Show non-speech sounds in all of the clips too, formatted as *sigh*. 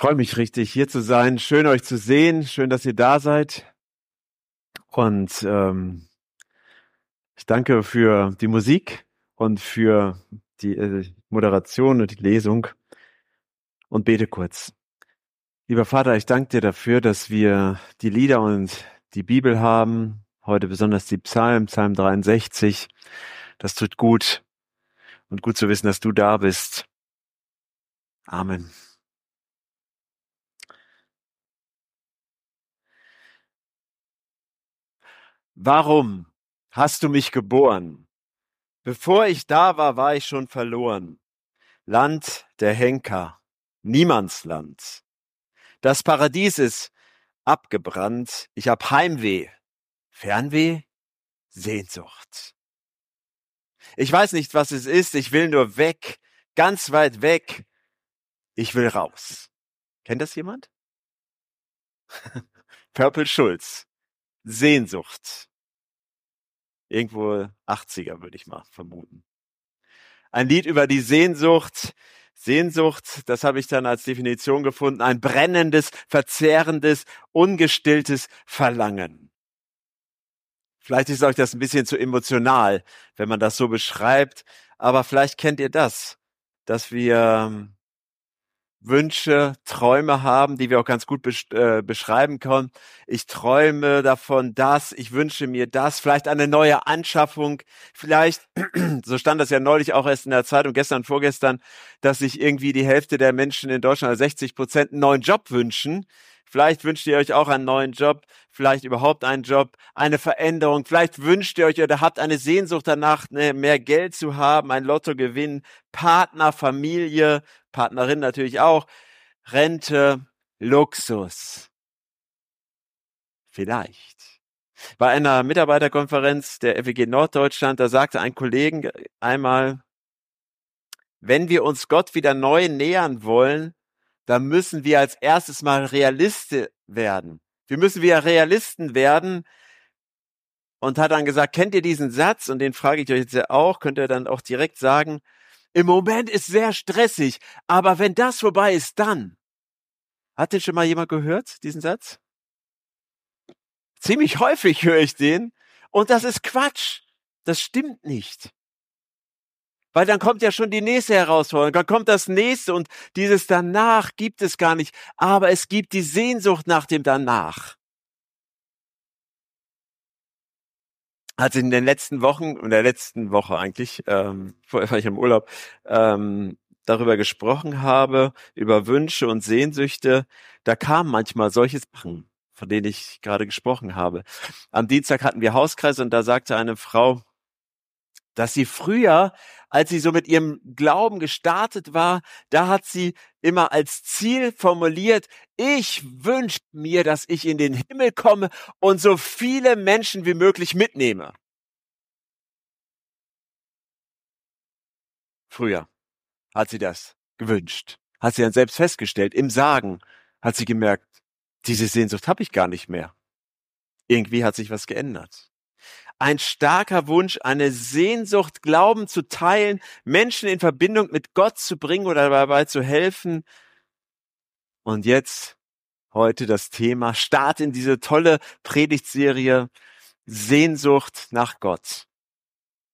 freue mich richtig, hier zu sein. Schön, euch zu sehen. Schön, dass ihr da seid. Und ähm, ich danke für die Musik und für die äh, Moderation und die Lesung und bete kurz. Lieber Vater, ich danke dir dafür, dass wir die Lieder und die Bibel haben. Heute besonders die Psalm, Psalm 63. Das tut gut. Und gut zu wissen, dass du da bist. Amen. Warum hast du mich geboren? Bevor ich da war, war ich schon verloren. Land der Henker, Niemandsland. Das Paradies ist abgebrannt. Ich hab Heimweh. Fernweh? Sehnsucht. Ich weiß nicht, was es ist. Ich will nur weg. Ganz weit weg. Ich will raus. Kennt das jemand? *laughs* Purple Schulz. Sehnsucht. Irgendwo 80er würde ich mal vermuten. Ein Lied über die Sehnsucht. Sehnsucht, das habe ich dann als Definition gefunden, ein brennendes, verzehrendes, ungestilltes Verlangen. Vielleicht ist euch das ein bisschen zu emotional, wenn man das so beschreibt, aber vielleicht kennt ihr das, dass wir Wünsche, Träume haben, die wir auch ganz gut besch äh, beschreiben können. Ich träume davon das, ich wünsche mir das, vielleicht eine neue Anschaffung, vielleicht, *clears throat* so stand das ja neulich auch erst in der Zeitung, gestern, vorgestern, dass sich irgendwie die Hälfte der Menschen in Deutschland, also 60 Prozent, einen neuen Job wünschen. Vielleicht wünscht ihr euch auch einen neuen Job, vielleicht überhaupt einen Job, eine Veränderung. Vielleicht wünscht ihr euch oder habt eine Sehnsucht danach, ne, mehr Geld zu haben, ein Lottogewinn, Partner, Familie, Partnerin natürlich auch, Rente, Luxus. Vielleicht. Bei einer Mitarbeiterkonferenz der FEG Norddeutschland, da sagte ein Kollegen einmal, wenn wir uns Gott wieder neu nähern wollen, da müssen wir als erstes mal Realiste werden. Wir müssen wieder Realisten werden. Und hat dann gesagt, kennt ihr diesen Satz? Und den frage ich euch jetzt auch, könnt ihr dann auch direkt sagen, im Moment ist sehr stressig, aber wenn das vorbei ist, dann. Hat den schon mal jemand gehört, diesen Satz? Ziemlich häufig höre ich den. Und das ist Quatsch. Das stimmt nicht. Weil dann kommt ja schon die nächste Herausforderung, dann kommt das nächste und dieses danach gibt es gar nicht, aber es gibt die Sehnsucht nach dem danach. Als in den letzten Wochen, in der letzten Woche eigentlich, ähm, *laughs* vorher war ich im Urlaub, ähm, darüber gesprochen habe, über Wünsche und Sehnsüchte, da kam manchmal solches Sachen, von denen ich gerade gesprochen habe. Am Dienstag hatten wir Hauskreis und da sagte eine Frau, dass sie früher, als sie so mit ihrem Glauben gestartet war, da hat sie immer als Ziel formuliert, ich wünsche mir, dass ich in den Himmel komme und so viele Menschen wie möglich mitnehme. Früher hat sie das gewünscht, hat sie dann selbst festgestellt, im Sagen hat sie gemerkt, diese Sehnsucht habe ich gar nicht mehr. Irgendwie hat sich was geändert ein starker Wunsch, eine Sehnsucht, Glauben zu teilen, Menschen in Verbindung mit Gott zu bringen oder dabei zu helfen. Und jetzt heute das Thema Start in diese tolle Predigtserie Sehnsucht nach Gott.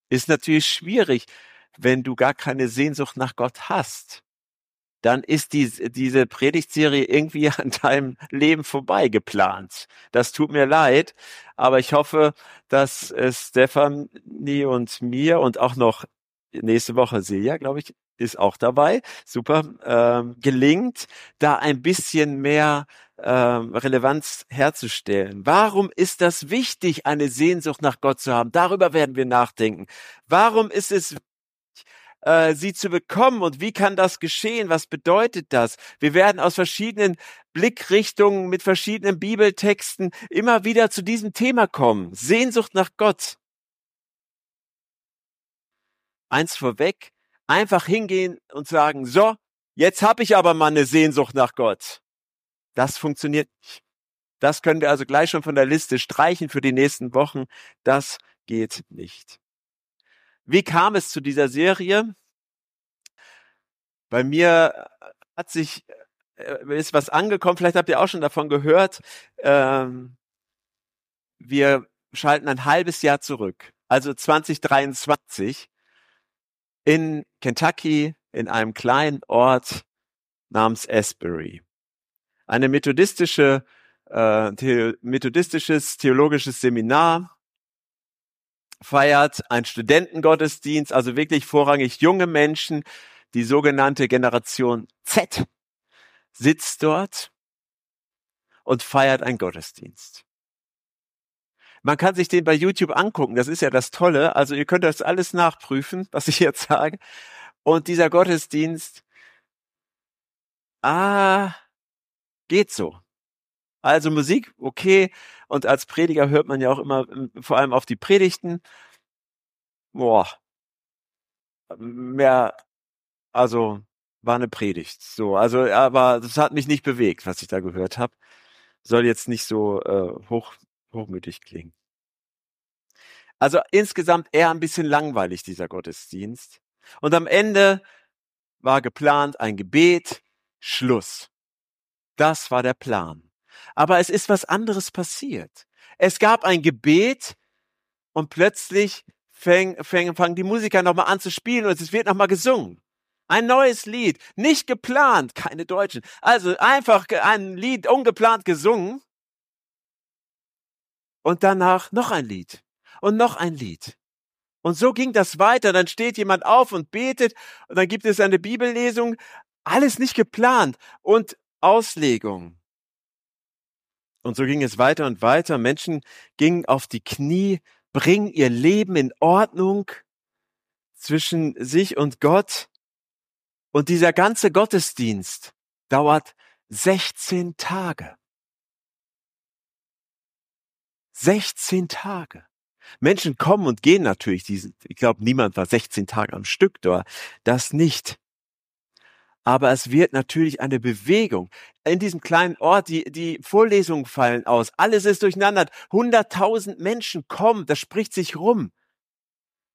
Ist natürlich schwierig, wenn du gar keine Sehnsucht nach Gott hast dann ist die, diese Predigtserie irgendwie *laughs* an deinem Leben vorbei geplant. Das tut mir leid, aber ich hoffe, dass es Stefanie und mir und auch noch nächste Woche Silja, glaube ich, ist auch dabei. Super, ähm, gelingt, da ein bisschen mehr ähm, Relevanz herzustellen. Warum ist das wichtig, eine Sehnsucht nach Gott zu haben? Darüber werden wir nachdenken. Warum ist es äh, sie zu bekommen und wie kann das geschehen? Was bedeutet das? Wir werden aus verschiedenen Blickrichtungen mit verschiedenen Bibeltexten immer wieder zu diesem Thema kommen. Sehnsucht nach Gott. Eins vorweg, einfach hingehen und sagen, so, jetzt habe ich aber mal eine Sehnsucht nach Gott. Das funktioniert nicht. Das können wir also gleich schon von der Liste streichen für die nächsten Wochen. Das geht nicht. Wie kam es zu dieser Serie? Bei mir äh, hat sich äh, ist was angekommen. Vielleicht habt ihr auch schon davon gehört. Ähm, wir schalten ein halbes Jahr zurück, also 2023 in Kentucky in einem kleinen Ort namens Asbury. Eine methodistische, äh, the methodistisches theologisches Seminar feiert ein Studentengottesdienst, also wirklich vorrangig junge Menschen, die sogenannte Generation Z sitzt dort und feiert einen Gottesdienst. Man kann sich den bei YouTube angucken. Das ist ja das Tolle. Also ihr könnt das alles nachprüfen, *laughs* was ich jetzt sage. Und dieser Gottesdienst, ah, geht so. Also Musik, okay. Und als Prediger hört man ja auch immer ähm, vor allem auf die Predigten. Boah. Mehr, also war eine Predigt. So, also, aber das hat mich nicht bewegt, was ich da gehört habe. Soll jetzt nicht so äh, hoch, hochmütig klingen. Also insgesamt eher ein bisschen langweilig, dieser Gottesdienst. Und am Ende war geplant ein Gebet, Schluss. Das war der Plan. Aber es ist was anderes passiert. Es gab ein Gebet und plötzlich fäng, fäng, fangen die Musiker nochmal an zu spielen und es wird nochmal gesungen. Ein neues Lied, nicht geplant, keine Deutschen. Also einfach ein Lied ungeplant gesungen und danach noch ein Lied und noch ein Lied. Und so ging das weiter. Dann steht jemand auf und betet und dann gibt es eine Bibellesung. Alles nicht geplant und Auslegung. Und so ging es weiter und weiter. Menschen gingen auf die Knie, bringen ihr Leben in Ordnung zwischen sich und Gott. Und dieser ganze Gottesdienst dauert 16 Tage. 16 Tage. Menschen kommen und gehen natürlich. Diesen, ich glaube, niemand war 16 Tage am Stück dort. Das nicht. Aber es wird natürlich eine Bewegung. In diesem kleinen Ort, die, die Vorlesungen fallen aus. Alles ist durcheinander. 100.000 Menschen kommen. Das spricht sich rum.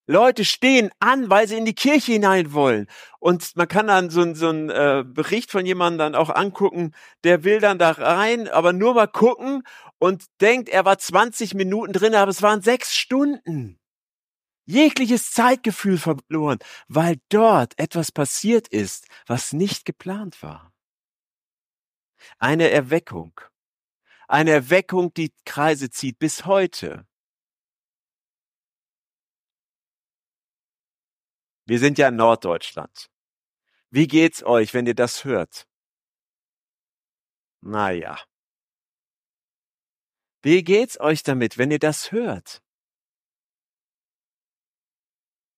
Leute stehen an, weil sie in die Kirche hinein wollen. Und man kann dann so, so einen äh, Bericht von jemandem dann auch angucken, der will dann da rein, aber nur mal gucken und denkt, er war 20 Minuten drin, aber es waren sechs Stunden. Jegliches Zeitgefühl verloren, weil dort etwas passiert ist, was nicht geplant war. Eine Erweckung. Eine Erweckung, die Kreise zieht bis heute. Wir sind ja in Norddeutschland. Wie geht's euch, wenn ihr das hört? Naja. Wie geht's euch damit, wenn ihr das hört?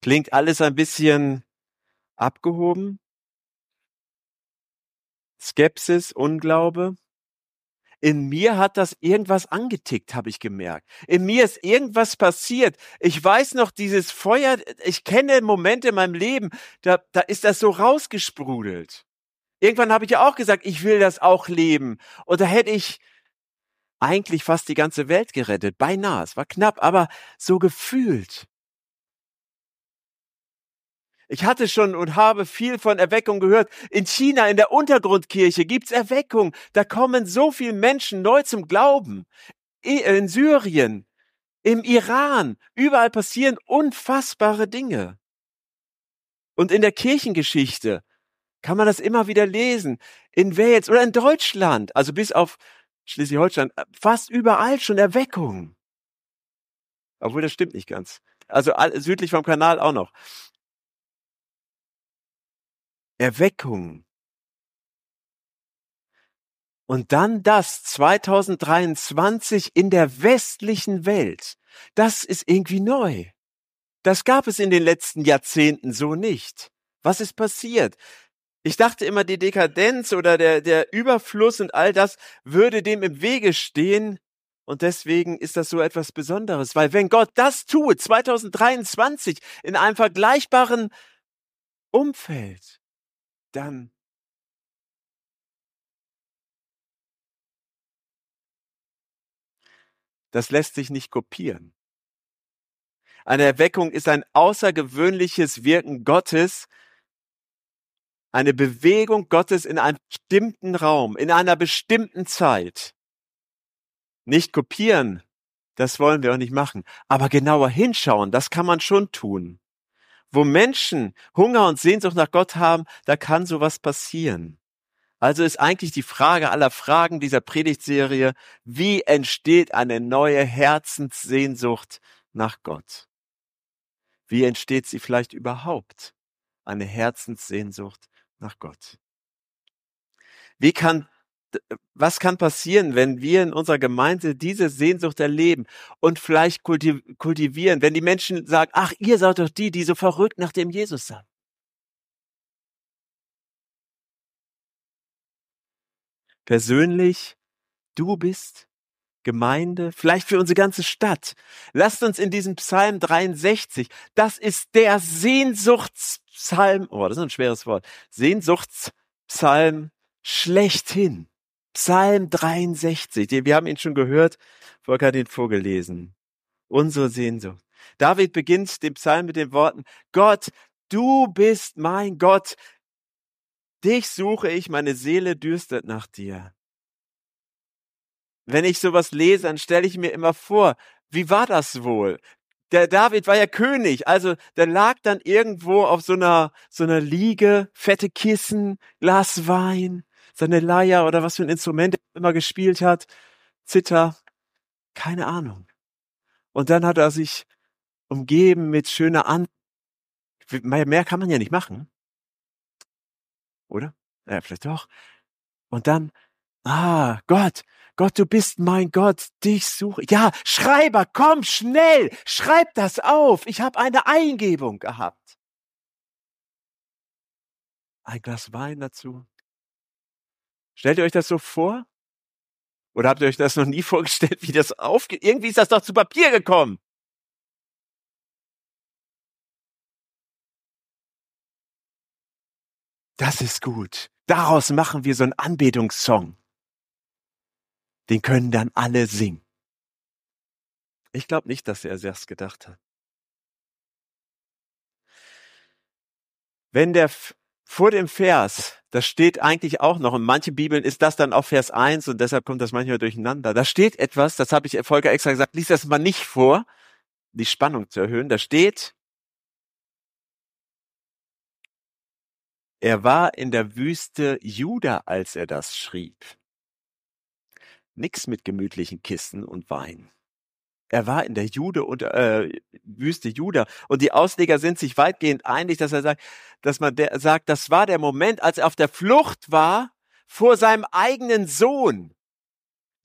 Klingt alles ein bisschen abgehoben? Skepsis, Unglaube? In mir hat das irgendwas angetickt, habe ich gemerkt. In mir ist irgendwas passiert. Ich weiß noch, dieses Feuer, ich kenne Momente in meinem Leben, da, da ist das so rausgesprudelt. Irgendwann habe ich ja auch gesagt, ich will das auch leben. Und da hätte ich eigentlich fast die ganze Welt gerettet. Beinahe, es war knapp, aber so gefühlt. Ich hatte schon und habe viel von Erweckung gehört. In China, in der Untergrundkirche gibt's Erweckung. Da kommen so viele Menschen neu zum Glauben. In Syrien, im Iran, überall passieren unfassbare Dinge. Und in der Kirchengeschichte kann man das immer wieder lesen. In Wales oder in Deutschland, also bis auf Schleswig-Holstein, fast überall schon Erweckung. Obwohl das stimmt nicht ganz. Also südlich vom Kanal auch noch. Erweckung. Und dann das 2023 in der westlichen Welt. Das ist irgendwie neu. Das gab es in den letzten Jahrzehnten so nicht. Was ist passiert? Ich dachte immer, die Dekadenz oder der, der Überfluss und all das würde dem im Wege stehen. Und deswegen ist das so etwas Besonderes, weil wenn Gott das tut, 2023, in einem vergleichbaren Umfeld, dann das lässt sich nicht kopieren. Eine Erweckung ist ein außergewöhnliches Wirken Gottes eine Bewegung Gottes in einem bestimmten Raum, in einer bestimmten Zeit. Nicht kopieren, das wollen wir auch nicht machen, aber genauer hinschauen, das kann man schon tun. Wo Menschen Hunger und Sehnsucht nach Gott haben, da kann sowas passieren. Also ist eigentlich die Frage aller Fragen dieser Predigtserie, wie entsteht eine neue Herzenssehnsucht nach Gott? Wie entsteht sie vielleicht überhaupt? Eine Herzenssehnsucht nach Gott. Wie kann, was kann passieren, wenn wir in unserer Gemeinde diese Sehnsucht erleben und vielleicht kultivieren, wenn die Menschen sagen, ach, ihr seid doch die, die so verrückt nach dem Jesus sind? persönlich du bist, Gemeinde, vielleicht für unsere ganze Stadt. Lasst uns in diesem Psalm 63, das ist der Sehnsuchtspsalm, oh, das ist ein schweres Wort, Sehnsuchtspsalm schlechthin. Psalm 63, wir haben ihn schon gehört, Volker hat ihn vorgelesen. Unsere Sehnsucht. David beginnt den Psalm mit den Worten, Gott, du bist mein Gott, Dich suche ich, meine Seele dürstet nach dir. Wenn ich sowas lese, dann stelle ich mir immer vor, wie war das wohl? Der David war ja König, also der lag dann irgendwo auf so einer, so einer Liege, fette Kissen, Glas Wein, seine Leier oder was für ein Instrument er immer gespielt hat, Zither, keine Ahnung. Und dann hat er sich umgeben mit schöner An, mehr kann man ja nicht machen oder? Ja, vielleicht doch. Und dann, ah, Gott, Gott, du bist mein Gott, dich suche. Ja, Schreiber, komm schnell, schreib das auf. Ich habe eine Eingebung gehabt. Ein Glas Wein dazu. Stellt ihr euch das so vor? Oder habt ihr euch das noch nie *laughs* vorgestellt, wie das aufgeht? Irgendwie ist das doch zu Papier gekommen. Das ist gut. Daraus machen wir so einen Anbetungssong. Den können dann alle singen. Ich glaube nicht, dass er das gedacht hat. Wenn der vor dem Vers, das steht eigentlich auch noch, in manchen Bibeln ist das dann auch Vers 1 und deshalb kommt das manchmal durcheinander. Da steht etwas, das habe ich Volker extra gesagt, lies das mal nicht vor, die Spannung zu erhöhen. Da steht, Er war in der Wüste Juda, als er das schrieb. Nix mit gemütlichen Kissen und Wein. Er war in der Jude und äh, Wüste Juda und die Ausleger sind sich weitgehend einig, dass er sagt, dass man der, sagt, das war der Moment, als er auf der Flucht war vor seinem eigenen Sohn,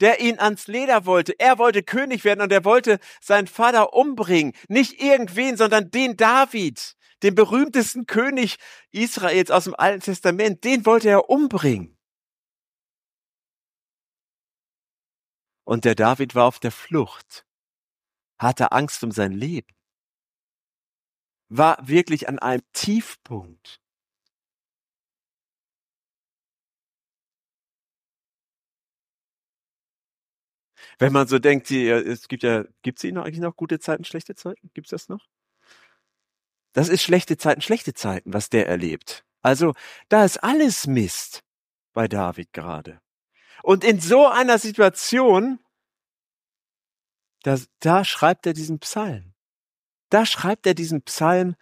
der ihn ans Leder wollte. Er wollte König werden und er wollte seinen Vater umbringen, nicht irgendwen, sondern den David den berühmtesten König Israels aus dem Alten Testament, den wollte er umbringen. Und der David war auf der Flucht, hatte Angst um sein Leben, war wirklich an einem Tiefpunkt. Wenn man so denkt, es gibt ja, gibt es Ihnen eigentlich noch gute Zeiten, schlechte Zeiten? Gibt es das noch? Das ist schlechte Zeiten, schlechte Zeiten, was der erlebt. Also, da ist alles Mist bei David gerade. Und in so einer Situation, da, da schreibt er diesen Psalm. Da schreibt er diesen Psalm.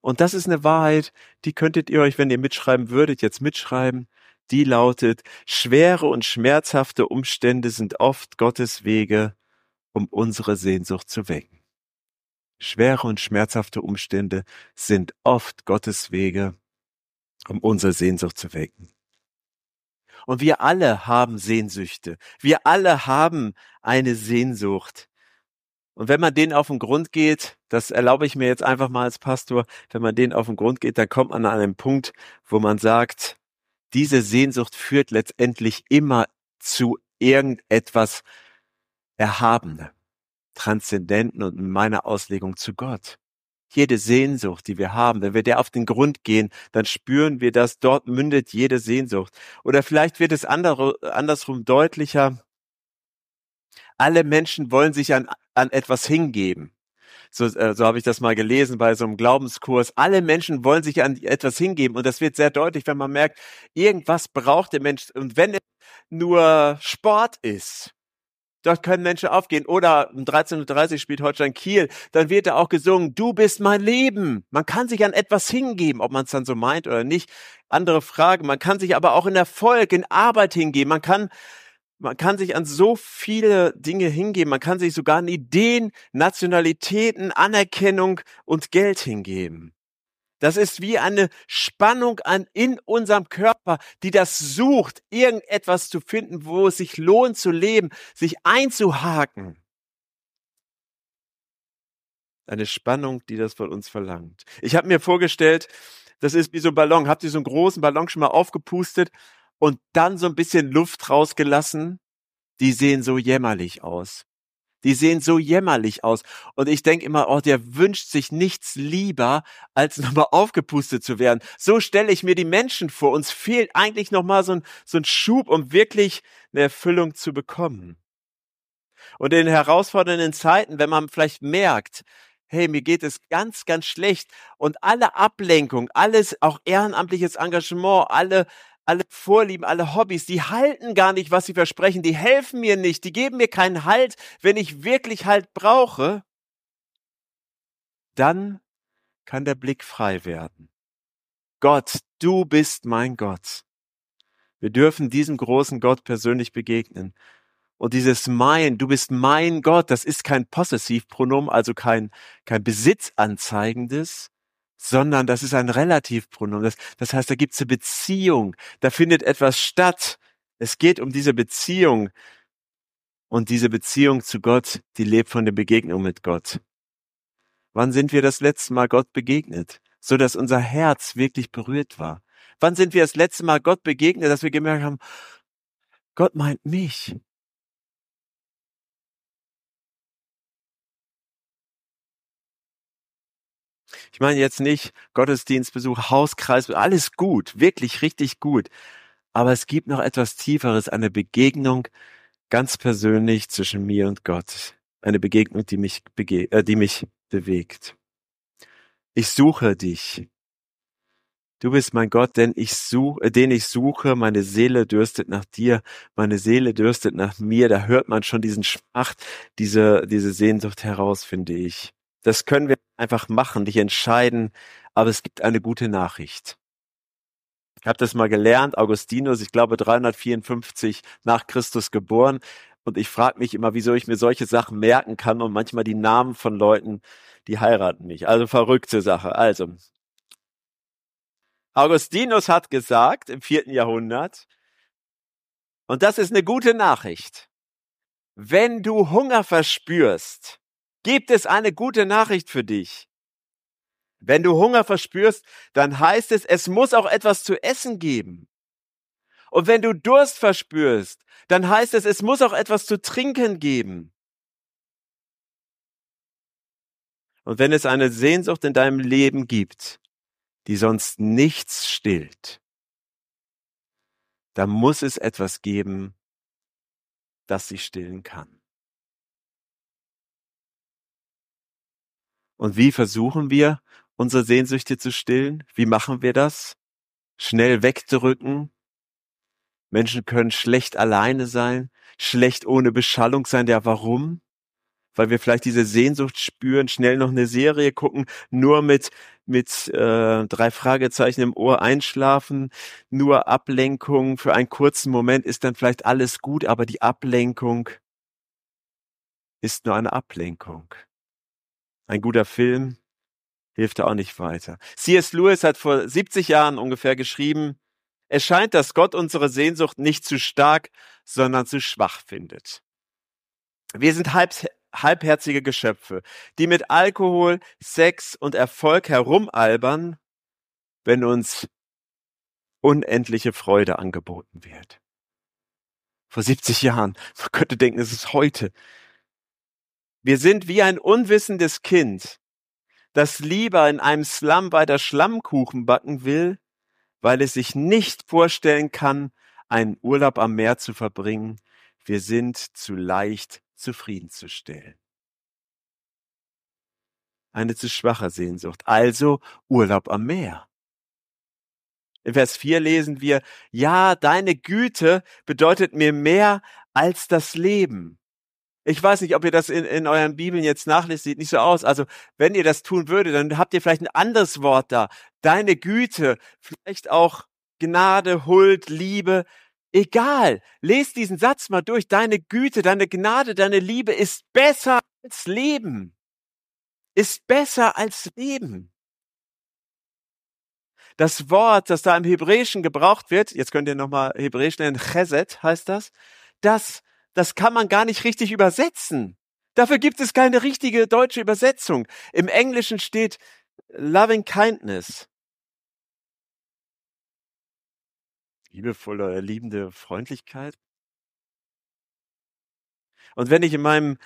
Und das ist eine Wahrheit, die könntet ihr euch, wenn ihr mitschreiben würdet, jetzt mitschreiben. Die lautet, schwere und schmerzhafte Umstände sind oft Gottes Wege, um unsere Sehnsucht zu wecken. Schwere und schmerzhafte Umstände sind oft Gottes Wege, um unsere Sehnsucht zu wecken. Und wir alle haben Sehnsüchte. Wir alle haben eine Sehnsucht. Und wenn man denen auf den Grund geht, das erlaube ich mir jetzt einfach mal als Pastor, wenn man denen auf den Grund geht, dann kommt man an einen Punkt, wo man sagt, diese Sehnsucht führt letztendlich immer zu irgendetwas Erhabenem. Transzendenten und in meiner Auslegung zu Gott. Jede Sehnsucht, die wir haben, wenn wir der auf den Grund gehen, dann spüren wir, dass dort mündet jede Sehnsucht. Oder vielleicht wird es andersrum deutlicher. Alle Menschen wollen sich an, an etwas hingeben. so, äh, so habe ich das mal gelesen bei so einem Glaubenskurs. Alle Menschen wollen sich an etwas hingeben und das wird sehr deutlich, wenn man merkt, irgendwas braucht der Mensch und wenn es nur Sport ist, Dort können Menschen aufgehen. Oder um 13.30 Uhr spielt Holstein Kiel. Dann wird da auch gesungen, du bist mein Leben. Man kann sich an etwas hingeben, ob man es dann so meint oder nicht. Andere Frage. Man kann sich aber auch in Erfolg, in Arbeit hingeben. Man kann, man kann sich an so viele Dinge hingeben. Man kann sich sogar an Ideen, Nationalitäten, Anerkennung und Geld hingeben. Das ist wie eine Spannung an in unserem Körper, die das sucht, irgendetwas zu finden, wo es sich lohnt zu leben, sich einzuhaken. Eine Spannung, die das von uns verlangt. Ich habe mir vorgestellt, das ist wie so ein Ballon. Habt ihr so einen großen Ballon schon mal aufgepustet und dann so ein bisschen Luft rausgelassen? Die sehen so jämmerlich aus. Die sehen so jämmerlich aus. Und ich denke immer, oh, der wünscht sich nichts lieber, als *laughs* nochmal aufgepustet zu werden. So stelle ich mir die Menschen vor. Uns fehlt eigentlich nochmal so ein, so ein Schub, um wirklich eine Erfüllung zu bekommen. Und in herausfordernden Zeiten, wenn man vielleicht merkt, hey, mir geht es ganz, ganz schlecht und alle Ablenkung, alles, auch ehrenamtliches Engagement, alle alle Vorlieben, alle Hobbys, die halten gar nicht, was sie versprechen, die helfen mir nicht, die geben mir keinen Halt, wenn ich wirklich Halt brauche, dann kann der Blick frei werden. Gott, du bist mein Gott. Wir dürfen diesem großen Gott persönlich begegnen. Und dieses mein, du bist mein Gott, das ist kein Possessivpronomen, also kein, kein besitzanzeigendes, sondern das ist ein Relativpronomen. Das, das heißt, da gibt es eine Beziehung, da findet etwas statt. Es geht um diese Beziehung. Und diese Beziehung zu Gott, die lebt von der Begegnung mit Gott. Wann sind wir das letzte Mal Gott begegnet, so dass unser Herz wirklich berührt war? Wann sind wir das letzte Mal Gott begegnet, dass wir gemerkt haben, Gott meint mich. Ich meine jetzt nicht Gottesdienstbesuch, Hauskreis, alles gut, wirklich richtig gut. Aber es gibt noch etwas Tieferes, eine Begegnung ganz persönlich zwischen mir und Gott. Eine Begegnung, die mich, bege äh, die mich bewegt. Ich suche dich. Du bist mein Gott, denn ich suche, äh, den ich suche. Meine Seele dürstet nach dir. Meine Seele dürstet nach mir. Da hört man schon diesen Schmacht, diese, diese Sehnsucht heraus, finde ich. Das können wir einfach machen, nicht entscheiden, aber es gibt eine gute Nachricht. Ich habe das mal gelernt, Augustinus, ich glaube 354 nach Christus geboren. Und ich frage mich immer, wieso ich mir solche Sachen merken kann und manchmal die Namen von Leuten, die heiraten mich. Also verrückte Sache. Also, Augustinus hat gesagt im vierten Jahrhundert, und das ist eine gute Nachricht, wenn du Hunger verspürst, gibt es eine gute Nachricht für dich. Wenn du Hunger verspürst, dann heißt es, es muss auch etwas zu essen geben. Und wenn du Durst verspürst, dann heißt es, es muss auch etwas zu trinken geben. Und wenn es eine Sehnsucht in deinem Leben gibt, die sonst nichts stillt, dann muss es etwas geben, das sie stillen kann. Und wie versuchen wir, unsere Sehnsüchte zu stillen? Wie machen wir das? Schnell wegdrücken. Menschen können schlecht alleine sein, schlecht ohne Beschallung sein. Ja, warum? Weil wir vielleicht diese Sehnsucht spüren, schnell noch eine Serie gucken, nur mit mit äh, drei Fragezeichen im Ohr einschlafen, nur Ablenkung für einen kurzen Moment ist dann vielleicht alles gut, aber die Ablenkung ist nur eine Ablenkung. Ein guter Film hilft da auch nicht weiter. C.S. Lewis hat vor 70 Jahren ungefähr geschrieben, es scheint, dass Gott unsere Sehnsucht nicht zu stark, sondern zu schwach findet. Wir sind halb, halbherzige Geschöpfe, die mit Alkohol, Sex und Erfolg herumalbern, wenn uns unendliche Freude angeboten wird. Vor 70 Jahren. Man könnte denken, es ist heute. Wir sind wie ein unwissendes Kind, das lieber in einem Slum weiter Schlammkuchen backen will, weil es sich nicht vorstellen kann, einen Urlaub am Meer zu verbringen. Wir sind zu leicht zufriedenzustellen. eine zu schwache Sehnsucht. Also Urlaub am Meer. In Vers 4 lesen wir, ja, deine Güte bedeutet mir mehr als das Leben. Ich weiß nicht, ob ihr das in, in euren Bibeln jetzt nachlest, sieht nicht so aus. Also, wenn ihr das tun würdet, dann habt ihr vielleicht ein anderes Wort da. Deine Güte, vielleicht auch Gnade, Huld, Liebe. Egal. Lest diesen Satz mal durch. Deine Güte, deine Gnade, deine Liebe ist besser als Leben. Ist besser als Leben. Das Wort, das da im Hebräischen gebraucht wird, jetzt könnt ihr nochmal Hebräisch nennen, Chesed heißt das, das das kann man gar nicht richtig übersetzen. Dafür gibt es keine richtige deutsche Übersetzung. Im Englischen steht loving kindness. Liebevolle, liebende Freundlichkeit. Und wenn ich in meinem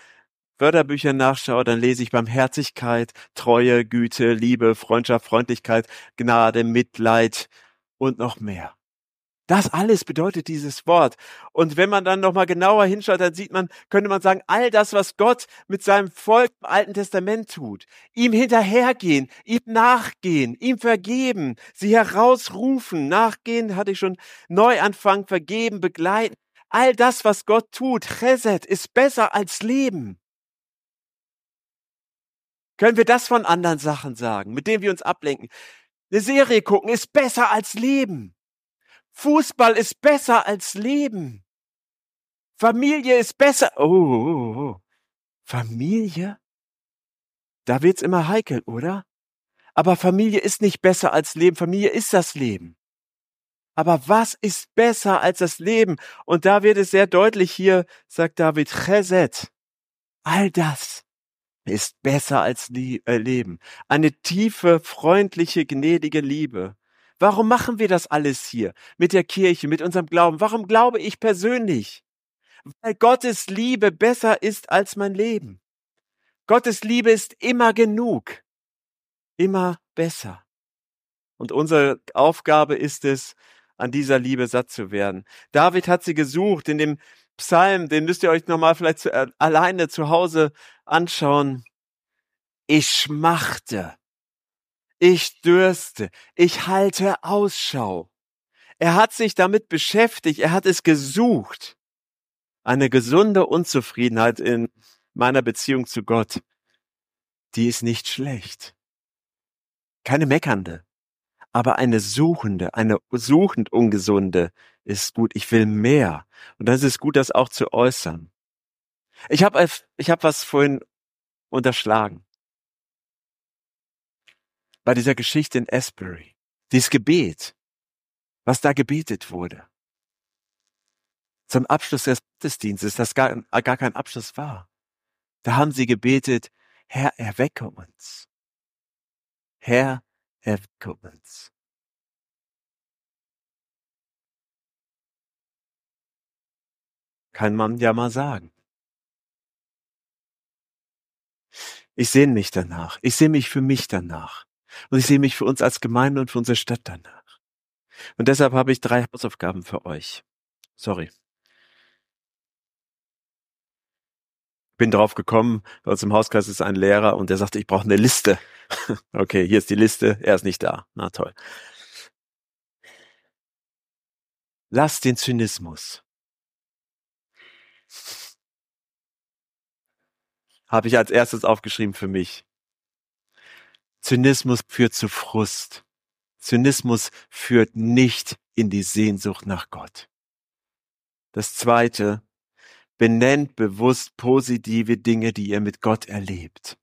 Wörterbücher nachschaue, dann lese ich Barmherzigkeit, Treue, Güte, Liebe, Freundschaft, Freundlichkeit, Gnade, Mitleid und noch mehr. Das alles bedeutet dieses Wort. Und wenn man dann nochmal genauer hinschaut, dann sieht man, könnte man sagen, all das, was Gott mit seinem Volk im Alten Testament tut, ihm hinterhergehen, ihm nachgehen, ihm vergeben, sie herausrufen, nachgehen, hatte ich schon, Neuanfang, vergeben, begleiten. All das, was Gott tut, Chesed, ist besser als Leben. Können wir das von anderen Sachen sagen, mit denen wir uns ablenken? Eine Serie gucken ist besser als Leben. Fußball ist besser als Leben. Familie ist besser. Oh, oh, oh. oh. Familie? Da wird's immer heikel, oder? Aber Familie ist nicht besser als Leben. Familie ist das Leben. Aber was ist besser als das Leben? Und da wird es sehr deutlich hier, sagt David, Chesed. All das ist besser als äh, Leben. Eine tiefe, freundliche, gnädige Liebe. Warum machen wir das alles hier mit der Kirche, mit unserem Glauben? Warum glaube ich persönlich? Weil Gottes Liebe besser ist als mein Leben. Gottes Liebe ist immer genug, immer besser. Und unsere Aufgabe ist es, an dieser Liebe satt zu werden. David hat sie gesucht in dem Psalm, den müsst ihr euch nochmal vielleicht zu, äh, alleine zu Hause anschauen. Ich schmachte ich dürste, ich halte Ausschau. Er hat sich damit beschäftigt, er hat es gesucht. Eine gesunde Unzufriedenheit in meiner Beziehung zu Gott, die ist nicht schlecht. Keine meckernde, aber eine suchende, eine suchend ungesunde ist gut. Ich will mehr. Und dann ist gut, das auch zu äußern. Ich habe ich hab was vorhin unterschlagen bei dieser Geschichte in Asbury. Dieses Gebet, was da gebetet wurde. Zum Abschluss des Gottesdienstes, das gar, gar kein Abschluss war. Da haben sie gebetet, Herr, erwecke uns. Herr, erwecke uns. Kann man ja mal sagen. Ich sehne mich danach. Ich sehe mich für mich danach. Und ich sehe mich für uns als Gemeinde und für unsere Stadt danach. Und deshalb habe ich drei Hausaufgaben für euch. Sorry. Bin drauf gekommen, bei uns im Hauskreis ist ein Lehrer und der sagte, ich brauche eine Liste. *laughs* okay, hier ist die Liste, er ist nicht da. Na toll. Lass den Zynismus. Habe ich als erstes aufgeschrieben für mich. Zynismus führt zu Frust. Zynismus führt nicht in die Sehnsucht nach Gott. Das zweite, benennt bewusst positive Dinge, die ihr mit Gott erlebt.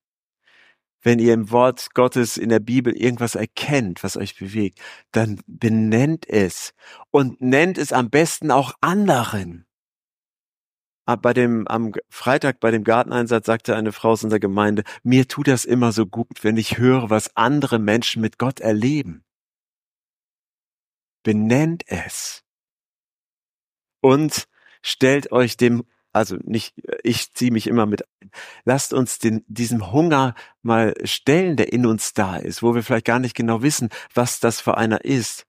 Wenn ihr im Wort Gottes in der Bibel irgendwas erkennt, was euch bewegt, dann benennt es und nennt es am besten auch anderen. Ah, bei dem, am Freitag bei dem Garteneinsatz sagte eine Frau aus unserer Gemeinde, mir tut das immer so gut, wenn ich höre, was andere Menschen mit Gott erleben. Benennt es. Und stellt euch dem, also nicht, ich ziehe mich immer mit ein. Lasst uns den, diesem Hunger mal stellen, der in uns da ist, wo wir vielleicht gar nicht genau wissen, was das für einer ist.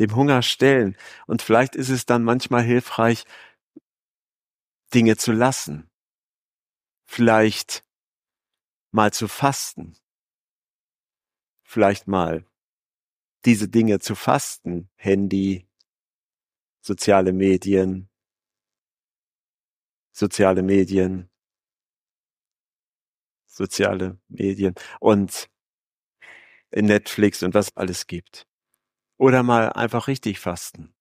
Dem Hunger stellen. Und vielleicht ist es dann manchmal hilfreich, Dinge zu lassen. Vielleicht mal zu fasten. Vielleicht mal diese Dinge zu fasten. Handy, soziale Medien, soziale Medien, soziale Medien und Netflix und was alles gibt. Oder mal einfach richtig fasten.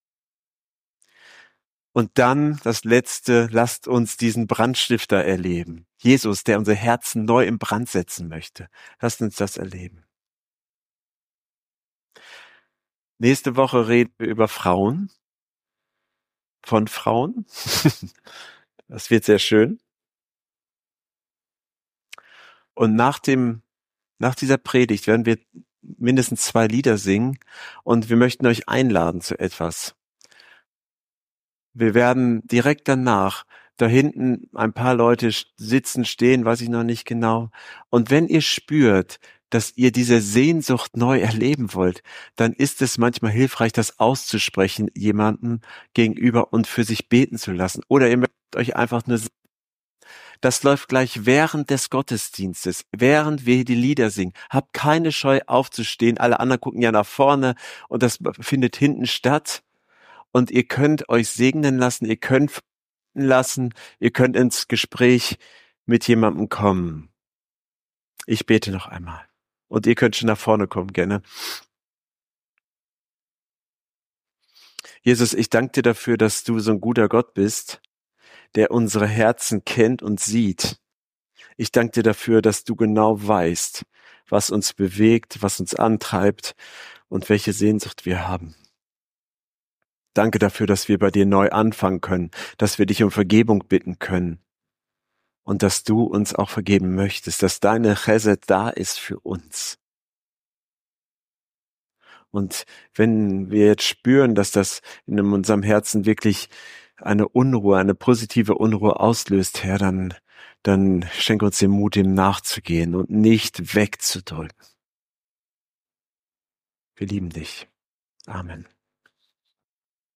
Und dann das Letzte, lasst uns diesen Brandstifter erleben. Jesus, der unsere Herzen neu im Brand setzen möchte. Lasst uns das erleben. Nächste Woche reden wir über Frauen. Von Frauen. *laughs* Das wird sehr schön. Und nach dem, nach dieser Predigt werden wir mindestens zwei Lieder singen und wir möchten euch einladen zu etwas. Wir werden direkt danach da hinten ein paar Leute sitzen, stehen, weiß ich noch nicht genau. Und wenn ihr spürt, dass ihr diese Sehnsucht neu erleben wollt, dann ist es manchmal hilfreich, das auszusprechen, jemandem gegenüber und für sich beten zu lassen. Oder ihr möchtet euch einfach nur das läuft gleich während des Gottesdienstes, während wir die Lieder singen. Habt keine Scheu aufzustehen. Alle anderen gucken ja nach vorne und das findet hinten statt und ihr könnt euch segnen lassen, ihr könnt lassen, ihr könnt ins Gespräch mit jemandem kommen. Ich bete noch einmal. Und ihr könnt schon nach vorne kommen, gerne. Jesus, ich danke dir dafür, dass du so ein guter Gott bist, der unsere Herzen kennt und sieht. Ich danke dir dafür, dass du genau weißt, was uns bewegt, was uns antreibt und welche Sehnsucht wir haben. Danke dafür, dass wir bei dir neu anfangen können, dass wir dich um Vergebung bitten können und dass du uns auch vergeben möchtest, dass deine Chesed da ist für uns. Und wenn wir jetzt spüren, dass das in unserem Herzen wirklich eine Unruhe, eine positive Unruhe auslöst, Herr, dann, dann schenk uns den Mut, dem nachzugehen und nicht wegzudrücken. Wir lieben dich. Amen.